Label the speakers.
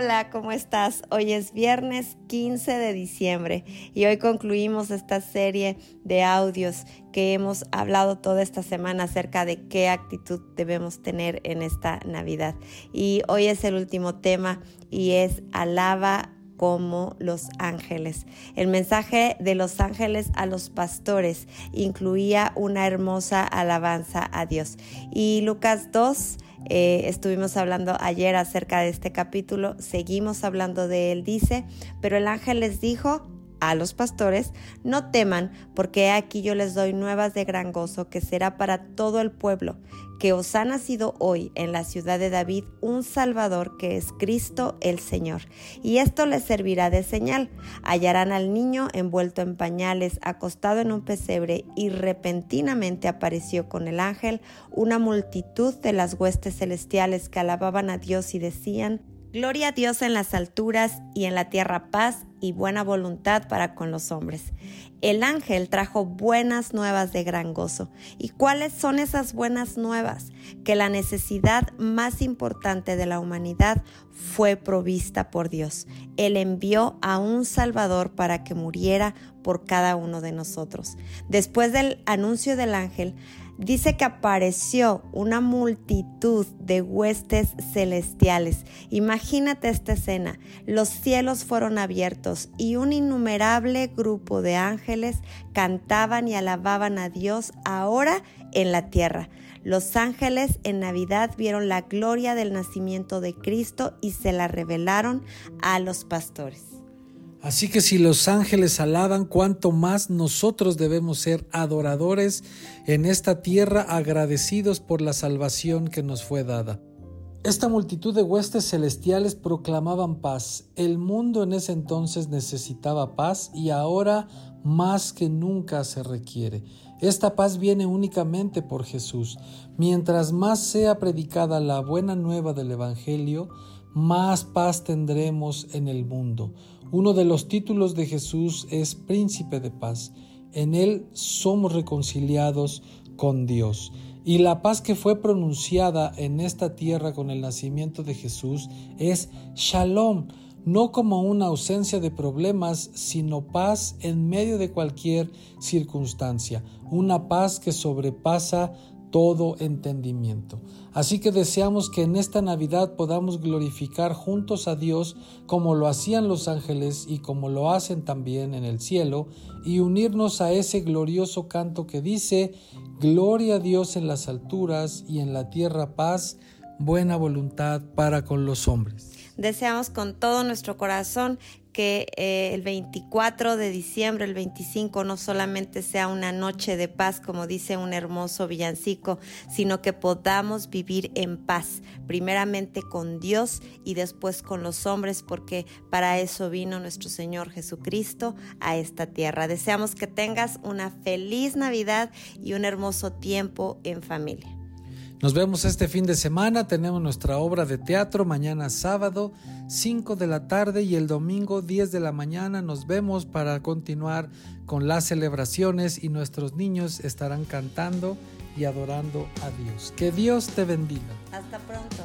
Speaker 1: Hola, ¿cómo estás? Hoy es viernes 15 de diciembre y hoy concluimos esta serie de audios que hemos hablado toda esta semana acerca de qué actitud debemos tener en esta Navidad. Y hoy es el último tema y es alaba como los ángeles. El mensaje de los ángeles a los pastores incluía una hermosa alabanza a Dios. Y Lucas 2 eh, estuvimos hablando ayer acerca de este capítulo, seguimos hablando de él, dice, pero el ángel les dijo a los pastores, no teman, porque aquí yo les doy nuevas de gran gozo, que será para todo el pueblo, que os ha nacido hoy en la ciudad de David un Salvador que es Cristo el Señor. Y esto les servirá de señal. Hallarán al niño envuelto en pañales, acostado en un pesebre, y repentinamente apareció con el ángel una multitud de las huestes celestiales que alababan a Dios y decían, Gloria a Dios en las alturas y en la tierra paz y buena voluntad para con los hombres. El ángel trajo buenas nuevas de gran gozo. ¿Y cuáles son esas buenas nuevas? Que la necesidad más importante de la humanidad fue provista por Dios. Él envió a un Salvador para que muriera por cada uno de nosotros. Después del anuncio del ángel, dice que apareció una multitud de huestes celestiales. Imagínate esta escena. Los cielos fueron abiertos y un innumerable grupo de ángeles cantaban y alababan a Dios ahora en la tierra. Los ángeles en Navidad vieron la gloria del nacimiento de Cristo y se la revelaron a los pastores.
Speaker 2: Así que si los ángeles alaban, cuánto más nosotros debemos ser adoradores en esta tierra agradecidos por la salvación que nos fue dada. Esta multitud de huestes celestiales proclamaban paz. El mundo en ese entonces necesitaba paz y ahora más que nunca se requiere. Esta paz viene únicamente por Jesús. Mientras más sea predicada la buena nueva del Evangelio, más paz tendremos en el mundo. Uno de los títulos de Jesús es Príncipe de Paz. En Él somos reconciliados con Dios. Y la paz que fue pronunciada en esta tierra con el nacimiento de Jesús es Shalom, no como una ausencia de problemas, sino paz en medio de cualquier circunstancia, una paz que sobrepasa todo entendimiento. Así que deseamos que en esta Navidad podamos glorificar juntos a Dios como lo hacían los ángeles y como lo hacen también en el cielo y unirnos a ese glorioso canto que dice, Gloria a Dios en las alturas y en la tierra paz, buena voluntad para con los hombres.
Speaker 1: Deseamos con todo nuestro corazón que eh, el 24 de diciembre, el 25, no solamente sea una noche de paz, como dice un hermoso villancico, sino que podamos vivir en paz, primeramente con Dios y después con los hombres, porque para eso vino nuestro Señor Jesucristo a esta tierra. Deseamos que tengas una feliz Navidad y un hermoso tiempo en familia.
Speaker 2: Nos vemos este fin de semana, tenemos nuestra obra de teatro mañana sábado 5 de la tarde y el domingo 10 de la mañana nos vemos para continuar con las celebraciones y nuestros niños estarán cantando y adorando a Dios. Que Dios te bendiga.
Speaker 1: Hasta pronto.